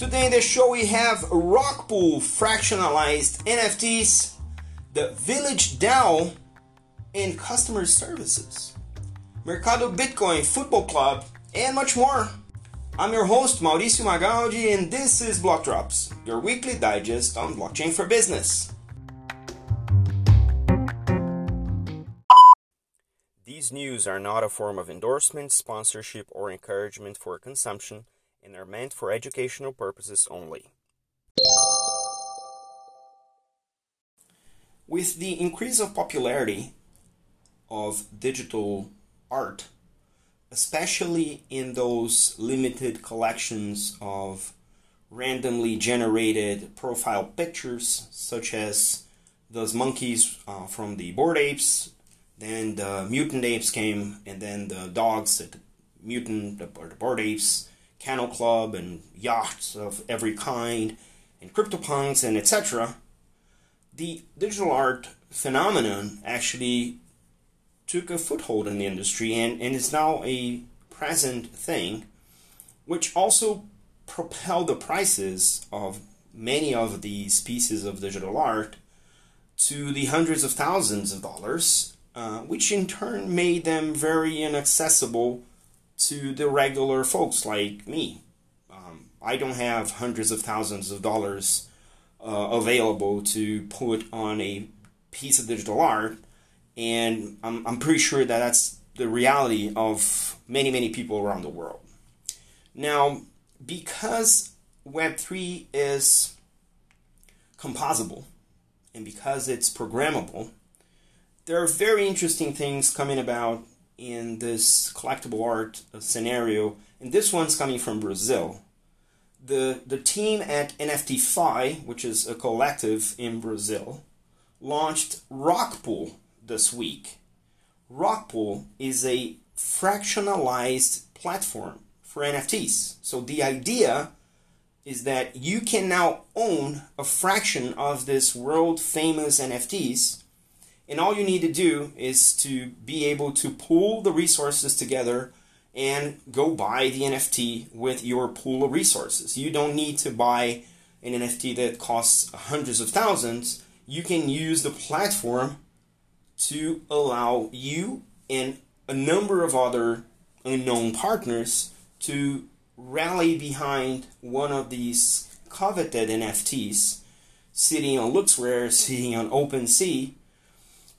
Today in the show we have Rockpool fractionalized NFTs, the Village DAO, and customer services, Mercado Bitcoin Football Club, and much more. I'm your host Mauricio Magaldi, and this is Block Drops, your weekly digest on blockchain for business. These news are not a form of endorsement, sponsorship, or encouragement for consumption and are meant for educational purposes only. With the increase of popularity of digital art, especially in those limited collections of randomly generated profile pictures, such as those monkeys uh, from the Bored Apes, then the mutant apes came, and then the dogs, the mutant or the Bored Apes, Kennel Club, and yachts of every kind, and CryptoPunks, and etc. The digital art phenomenon actually took a foothold in the industry and, and is now a present thing, which also propelled the prices of many of these pieces of digital art to the hundreds of thousands of dollars, uh, which in turn made them very inaccessible to the regular folks like me. Um, I don't have hundreds of thousands of dollars uh, available to put on a piece of digital art and I'm, I'm pretty sure that that's the reality of many, many people around the world. Now, because Web3 is composable and because it's programmable, there are very interesting things coming about in this collectible art scenario, and this one's coming from Brazil. The, the team at NFTfy, which is a collective in Brazil, launched Rockpool, this week. Rockpool is a fractionalized platform for NFTs. So the idea is that you can now own a fraction of this world famous NFTs and all you need to do is to be able to pool the resources together and go buy the NFT with your pool of resources. You don't need to buy an NFT that costs hundreds of thousands. You can use the platform to allow you and a number of other unknown partners to rally behind one of these coveted NFTs sitting on LooksRare, sitting on OpenSea,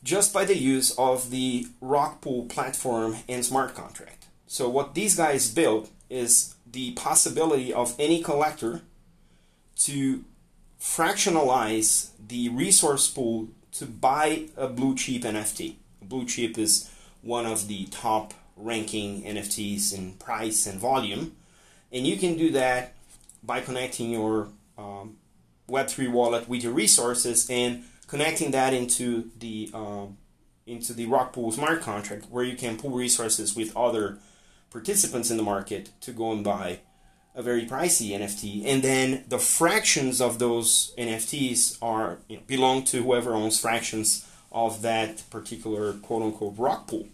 just by the use of the Rockpool platform and smart contract. So what these guys built is the possibility of any collector to fractionalize the resource pool to buy a blue chip NFT. Blue chip is one of the top ranking NFTs in price and volume, and you can do that by connecting your um, Web3 wallet with your resources and connecting that into the um, into the Rockpool smart contract, where you can pool resources with other participants in the market to go and buy a very pricey NFT, and then the fractions of those NFTs are you know, belong to whoever owns fractions of that particular quote unquote rock pool.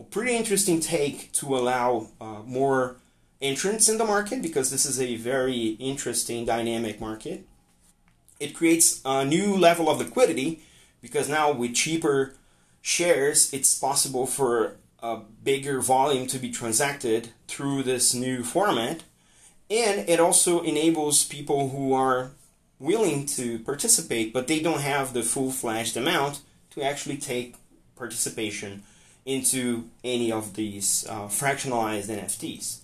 A pretty interesting take to allow uh, more entrants in the market because this is a very interesting dynamic market. It creates a new level of liquidity because now with cheaper shares, it's possible for a bigger volume to be transacted through this new format and it also enables people who are willing to participate but they don't have the full-fledged amount to actually take participation into any of these uh, fractionalized NFTs.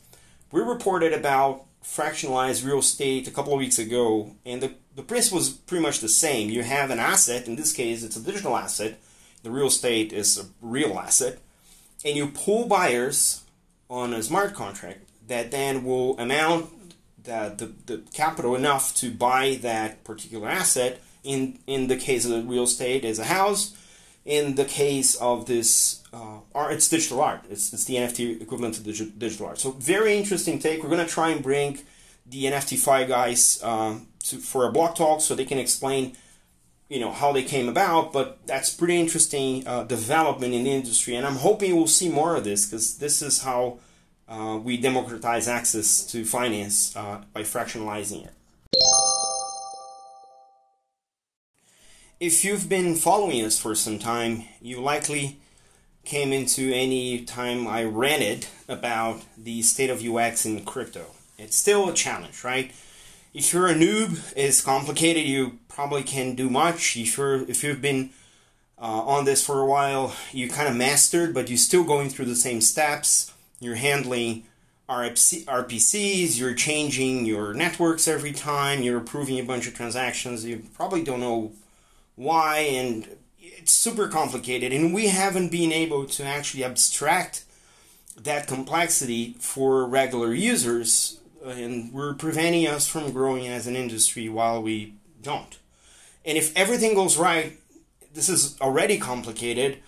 We reported about fractionalized real estate a couple of weeks ago, and the, the principle is pretty much the same. You have an asset, in this case, it's a digital asset, the real estate is a real asset, and you pull buyers on a smart contract that then will amount the, the, the capital enough to buy that particular asset. In, in the case of the real estate, is a house. In the case of this uh, art, it's digital art. It's, it's the NFT equivalent to digi- digital art. So very interesting take. We're going to try and bring the NFTfy guys um, to, for a block talk so they can explain you know how they came about but that's pretty interesting uh, development in the industry and i'm hoping we'll see more of this because this is how uh, we democratize access to finance uh, by fractionalizing it. If you've been following us for some time, you likely came into any time I ranted about the state of UX in crypto. It's still a challenge, right? If you're a noob, it's complicated. You probably can't do much. If you're if you've been uh, on this for a while, you kind of mastered, but you're still going through the same steps. You're handling RPCs, you're changing your networks every time, you're approving a bunch of transactions. You probably don't know why, and it's super complicated. And we haven't been able to actually abstract that complexity for regular users, uh, and we're preventing us from growing as an industry while we don't. And if everything goes right, this is already complicated.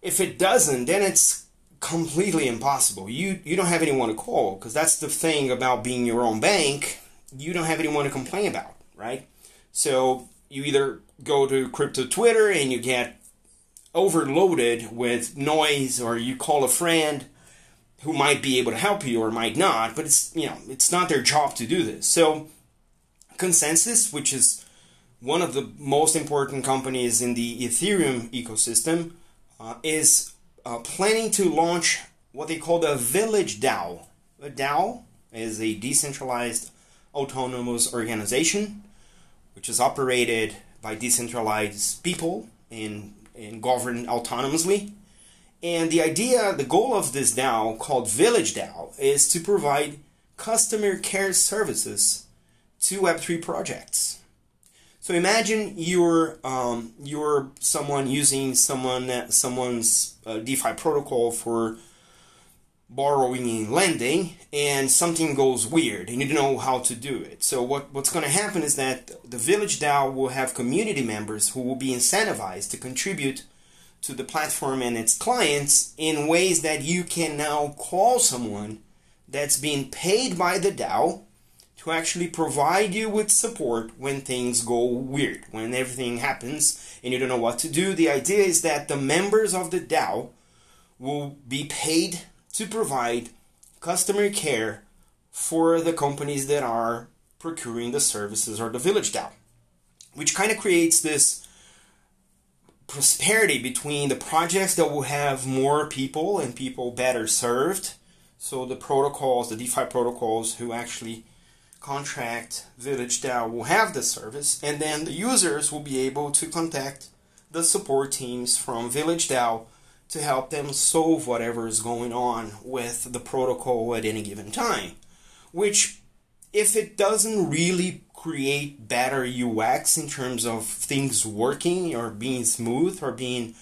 If it doesn't, then it's completely impossible. You you don't have anyone to call because that's the thing about being your own bank. You don't have anyone to complain about, right? So you either go to crypto Twitter and you get overloaded with noise, or you call a friend who might be able to help you or might not. But it's you know it's not their job to do this. So ConsenSys, which is one of the most important companies in the Ethereum ecosystem, uh, is uh, planning to launch what they call the Village DAO. A DAO is a decentralized autonomous organization which is operated by decentralized people and, and governed autonomously. And the idea, the goal of this DAO, called Village DAO, is to provide customer care services to Web3 projects. So imagine you're um, you're someone using someone someone's uh, DeFi protocol for borrowing and lending, and something goes weird, and you don't know how to do it. So what what's going to happen is that the Village DAO will have community members who will be incentivized to contribute to the platform and its clients in ways that you can now call someone that's being paid by the DAO to actually provide you with support when things go weird, when everything happens and you don't know what to do. The idea is that the members of the DAO will be paid to provide customer care for the companies that are procuring the services or the village DAO, which kind of creates this prosperity between the projects that will have more people and people better served. So the protocols, the DeFi protocols who actually contract Village DAO will have the service, and then the users will be able to contact the support teams from Village DAO to help them solve whatever is going on with the protocol at any given time. Which, if it doesn't really create better UX in terms of things working or being smooth or being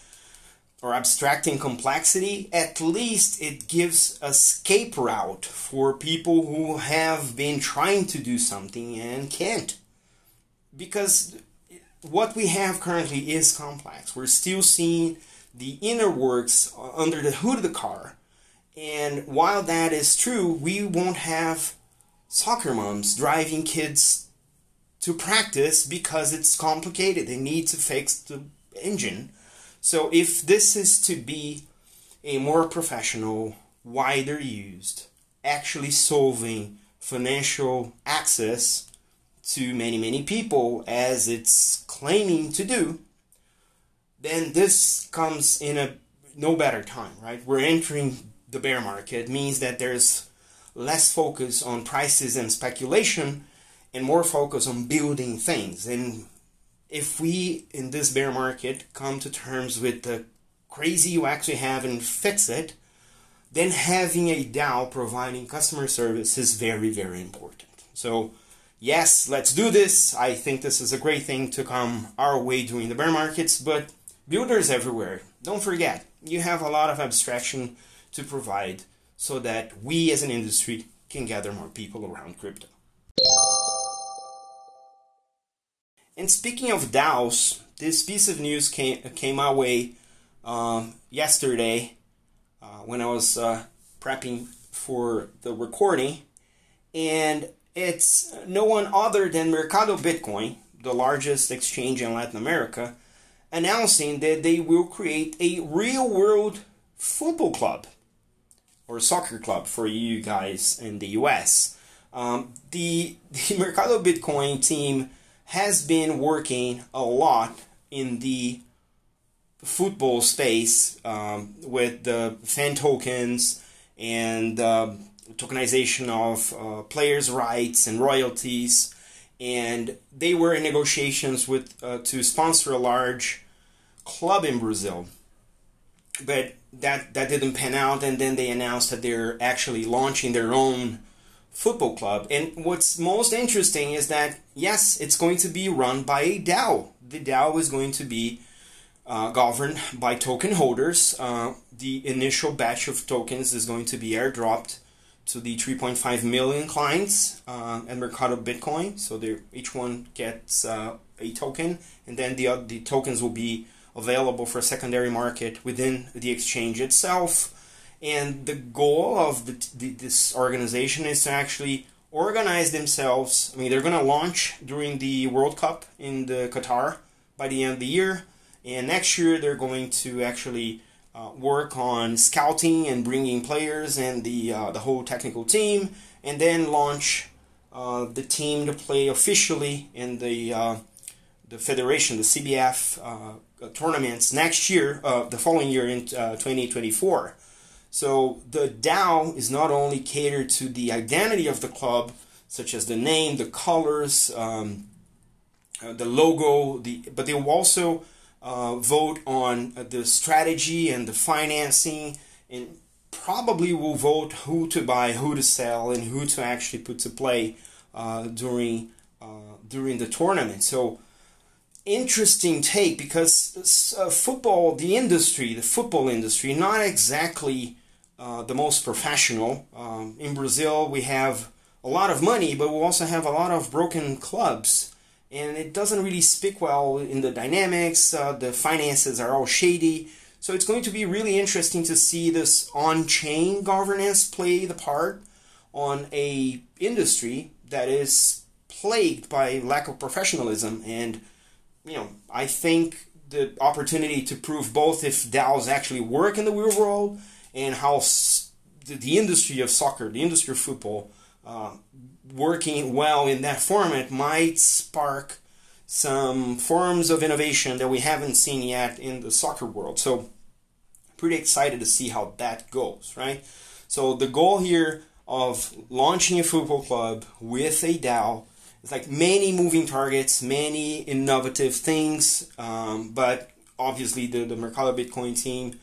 or abstracting complexity, at least it gives a escape route for people who have been trying to do something and can't. Because what we have currently is complex. We're still seeing the inner works uh, under the hood of the car. And while that is true, we won't have soccer moms driving kids to practice because it's complicated. They need to fix the engine so if this is to be a more professional, wider used, actually solving financial access to many, many people as it's claiming to do, then this comes in a no better time, right? We're entering the bear market, it means that there's less focus on prices and speculation and more focus on building things. And if we in this bear market come to terms with the crazy UX we have and fix it, then having a DAO providing customer service is very, very important. So, yes, let's do this. I think this is a great thing to come our way during the bear markets, but builders everywhere, don't forget, you have a lot of abstraction to provide so that we as an industry can gather more people around crypto. And speaking of DAOs, this piece of news came came my way um, yesterday uh, when I was uh, prepping for the recording, and it's no one other than Mercado Bitcoin, the largest exchange in Latin America, announcing that they will create a real world football club. or soccer club for you guys in the US. Um, the, the Mercado Bitcoin team has been working a lot in the football space um, with the fan tokens and uh, tokenization of uh, players' rights and royalties. And they were in negotiations with uh, to sponsor a large club in Brazil, but that that didn't pan out. And then they announced that they're actually launching their own football club. And what's most interesting is that yes, it's going to be run by a DAO. The DAO is going to be uh, governed by token holders. Uh, the initial batch of tokens is going to be airdropped to the 3.5 million clients uh, at Mercado Bitcoin. So each one gets uh, a token, and then the the tokens will be available for a secondary market within the exchange itself. And the goal of the, the, this organization is to actually organize themselves. I mean, they're going to launch during the World Cup in the Qatar by the end of the year, and next year they're going to actually uh, work on scouting and bringing players and the uh, the whole technical team, and then launch uh, the team to play officially in the uh, the federation, the CBF uh, tournaments next year, the following year in 2024. So the DAO is not only catered to the identity of the club, such as the name, the colors, um, the logo, the but they will also uh, vote on uh, the strategy and the financing, and probably will vote who to buy, who to sell, and who to actually put to play uh, during uh, during the tournament. So interesting take because uh, football, the industry, the football industry, not exactly uh, the most professional. Um, in Brazil, we have a lot of money, but we also have a lot of broken clubs and it doesn't really speak well in the dynamics. Uh, the finances are all shady. So it's going to be really interesting to see this on-chain governance play the part on a industry that is plagued by lack of professionalism. And you know, I think the opportunity to prove both if DAOs actually work in the real world and how the industry of soccer, the industry of football, uh, working well in that format might spark some forms of innovation that we haven't seen yet in the soccer world. So, pretty excited to see how that goes, right? So, the goal here of launching a football club with a DAO is like many moving targets, many innovative things, um, but obviously the, the Mercado Bitcoin team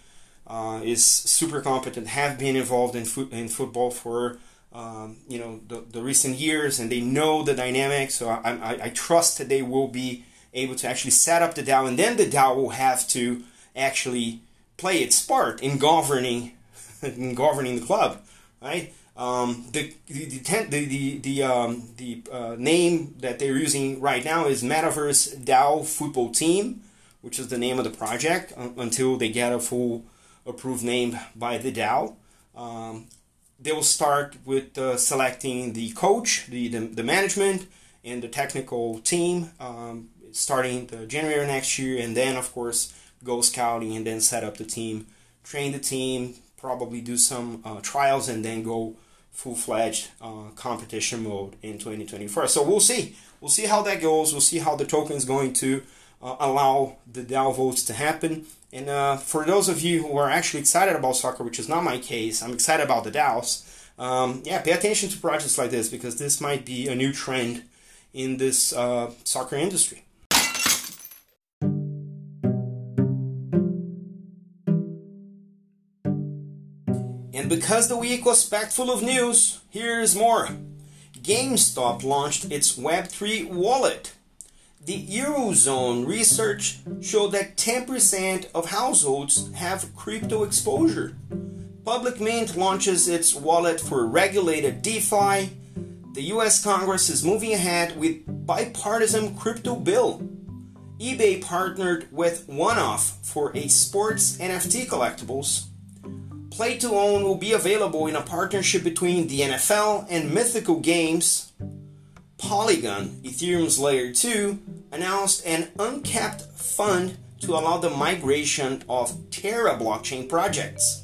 uh, is super competent, have been involved in, fo- in football for um, you know the, the recent years and they know the dynamics so I, I, I, trust that they will be able to actually set up the DAO and then the DAO will have to actually play its part in governing in governing the club right? Um, the the the the, the, the, um, the uh, name that they're using right now is Metaverse DAO Football Team which is the name of the project until they get a full approved name by the DAO. Um, they will start with uh, selecting the coach, the, the, the, management, and the technical team um, starting the January next year, and then, of course, go scouting and then set up the team, train the team, probably do some uh, trials, and then go full fledged uh, competition mode in 2024. So we'll see. We'll see how that goes. We'll see how the token is going to uh, allow the DAO votes to happen. And uh, for those of you who are actually excited about soccer, which is not my case, I'm excited about the DAOs. Um, yeah, pay attention to projects like this because this might be a new trend in this uh, soccer industry. And because the week was packed full of news, here's more. GameStop launched its Web3 wallet. The Eurozone research showed that 10% of households have crypto exposure. Public Mint launches its wallet for regulated DeFi. The US Congress is moving ahead with bipartisan crypto bill. eBay partnered with OneOf for a sports NFT collectibles. Play to Own will be available in a partnership between the NFL and Mythical Games. Polygon, Ethereum's layer 2, announced an uncapped fund to allow the migration of Terra blockchain projects.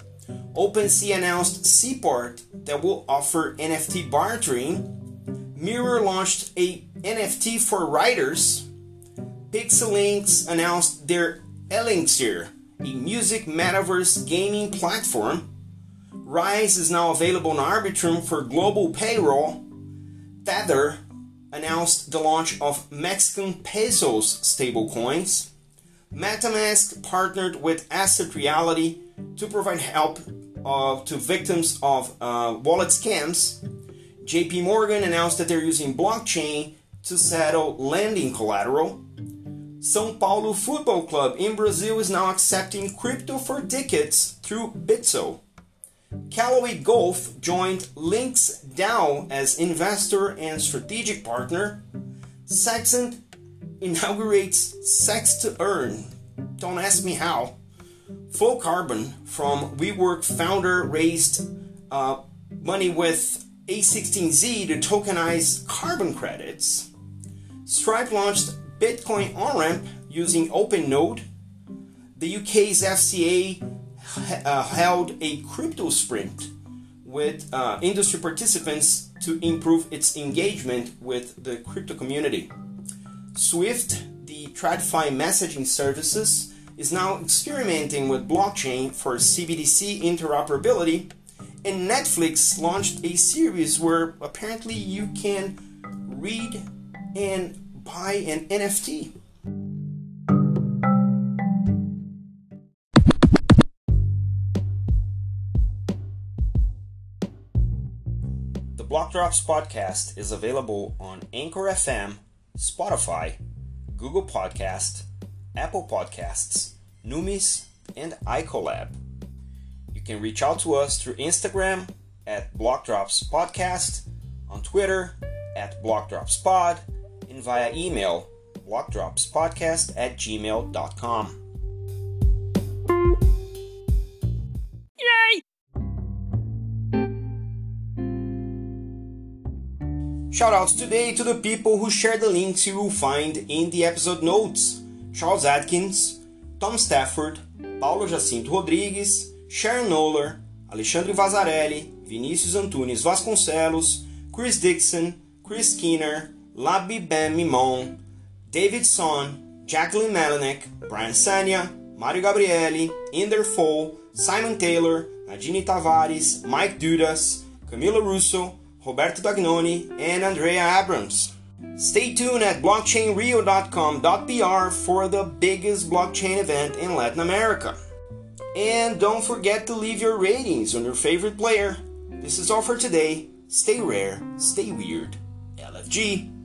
OpenSea announced Seaport that will offer NFT bartering. Mirror launched a NFT for writers. Pixelynx announced their ELYNXIR, a music metaverse gaming platform. Rise is now available on Arbitrum for global payroll. Tether announced the launch of Mexican pesos stablecoins. MetaMask partnered with Asset Reality to provide help uh, to victims of uh, wallet scams. JP Morgan announced that they're using blockchain to settle lending collateral. São Paulo Football Club in Brazil is now accepting crypto for tickets through Bitso. Callaway Golf joined LinksDAO as investor and strategic partner. Sextant inaugurates Sex to Earn. Don't ask me how. Flowcarbon from WeWork founder raised uh, money with A16Z to tokenize carbon credits. Stripe launched Bitcoin on ramp using OpenNode. The UK's FCA uh, held a crypto sprint with uh, industry participants to improve its engagement with the crypto community. Swift, the TradFi messaging services, is now experimenting with blockchain for CBDC interoperability, and Netflix launched a series where apparently you can read and buy an NFT. Block Drops podcast is available on Anchor FM, Spotify, Google Podcast, Apple Podcasts, Numis, and iColab. You can reach out to us through Instagram at Blockdrops Podcast, on Twitter at BlockdropsPod, and via email blockdropspodcast at gmail.com. Shoutouts today to the people who share the links you will find in the episode notes. Charles Atkins, Tom Stafford, Paulo Jacinto Rodrigues, Sharon Noller, Alexandre Vazarelli, Vinícius Antunes Vasconcelos, Chris Dixon, Chris Skinner, Labi Ben Mimon, David Son, Jacqueline Melanek, Brian Sanya, Mario Gabrielli, Inder Fole, Simon Taylor, Nadine Tavares, Mike Dudas, Camilo Russo, Roberto Dagnoni, and Andrea Abrams. Stay tuned at blockchainrio.com.br for the biggest blockchain event in Latin America. And don't forget to leave your ratings on your favorite player. This is all for today. Stay rare, stay weird. LFG.